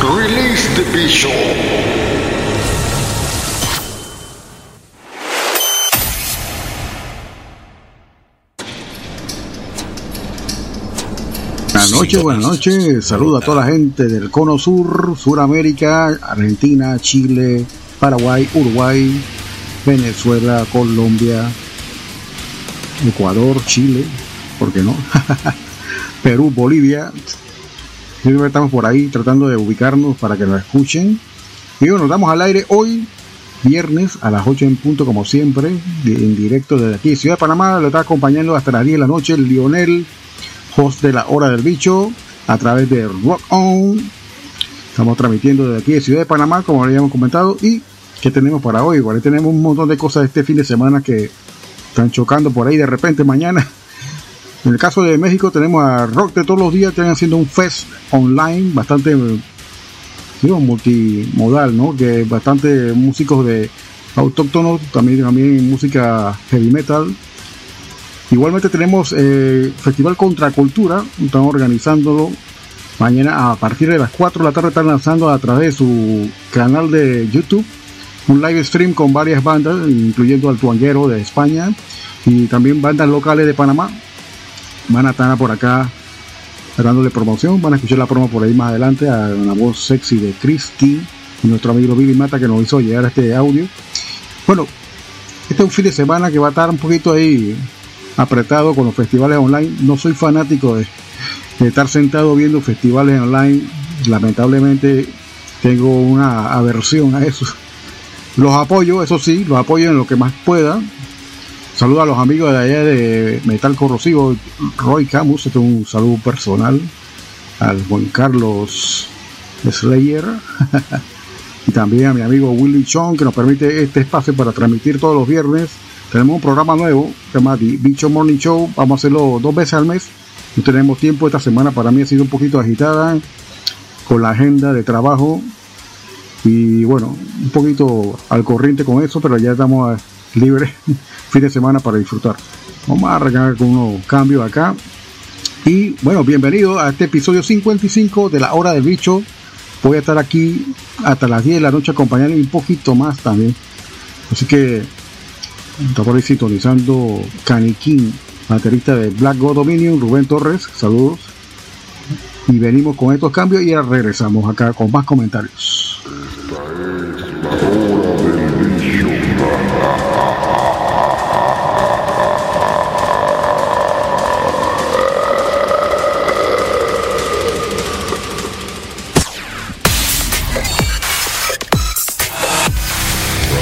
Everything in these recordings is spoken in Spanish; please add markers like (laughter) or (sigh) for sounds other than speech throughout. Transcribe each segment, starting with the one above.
Release the Bishop. Buenas noches, buenas noches. Saludo a toda la gente del Cono Sur, Suramérica, Argentina, Chile, Paraguay, Uruguay, Venezuela, Colombia, Ecuador, Chile, ¿por qué no? (laughs) Perú, Bolivia. Siempre estamos por ahí tratando de ubicarnos para que nos escuchen. Y bueno, nos damos al aire hoy, viernes a las 8 en punto, como siempre, en directo desde aquí, Ciudad de Panamá. Lo está acompañando hasta las 10 de la noche Lionel, host de la Hora del Bicho, a través de Rock On. Estamos transmitiendo desde aquí de Ciudad de Panamá, como habíamos comentado. ¿Y qué tenemos para hoy? Ahí tenemos un montón de cosas este fin de semana que están chocando por ahí de repente mañana. En el caso de México tenemos a Rock de todos los días, están haciendo un fest online bastante digo, multimodal, ¿no? Que bastante músicos de autóctonos, también, también música heavy metal. Igualmente tenemos eh, Festival Contracultura, están organizándolo mañana a partir de las 4 de la tarde, están lanzando a través de su canal de YouTube un live stream con varias bandas, incluyendo al Tuanguero de España y también bandas locales de Panamá van a estar por acá dándole promoción. Van a escuchar la promo por ahí más adelante a una voz sexy de Christy y nuestro amigo Billy Mata que nos hizo llegar este audio. Bueno, este es un fin de semana que va a estar un poquito ahí apretado con los festivales online. No soy fanático de estar sentado viendo festivales online. Lamentablemente tengo una aversión a eso. Los apoyo, eso sí, los apoyo en lo que más pueda. Saludo a los amigos de allá de Metal Corrosivo, Roy Camus, este es un saludo personal, al Juan Carlos Slayer (laughs) y también a mi amigo Willy Chong que nos permite este espacio para transmitir todos los viernes. Tenemos un programa nuevo, se llama The Bicho Morning Show, vamos a hacerlo dos veces al mes. No tenemos tiempo, esta semana para mí ha sido un poquito agitada con la agenda de trabajo y bueno, un poquito al corriente con eso, pero ya estamos eh, libres (laughs) fin de semana para disfrutar. Vamos a arrancar con unos cambios acá. Y bueno, bienvenido a este episodio 55 de la hora del bicho. Voy a estar aquí hasta las 10 de la noche acompañando un poquito más también. Así que está por ahí sintonizando Caniquín, baterista de Black God Dominion, Rubén Torres, saludos. Y venimos con estos cambios y ahora regresamos acá con más comentarios.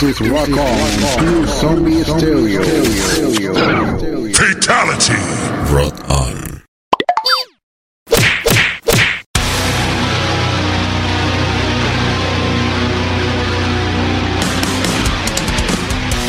This is Rock On, Pure Zombie Stereo. Fatality. Rotan.